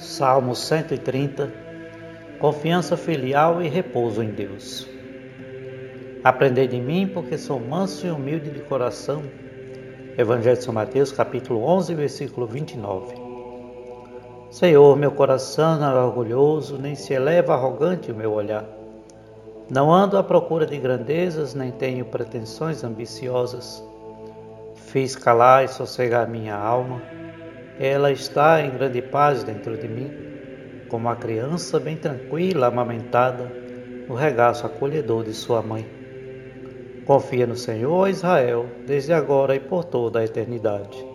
Salmo 130 Confiança filial e repouso em Deus. Aprendei de mim, porque sou manso e humilde de coração. Evangelho de São Mateus, capítulo 11, versículo 29. Senhor, meu coração não é orgulhoso, nem se eleva arrogante o meu olhar. Não ando à procura de grandezas, nem tenho pretensões ambiciosas. Fiz calar e sossegar minha alma ela está em grande paz dentro de mim, como a criança bem tranquila, amamentada, no regaço acolhedor de sua mãe. Confia no Senhor, Israel, desde agora e por toda a eternidade.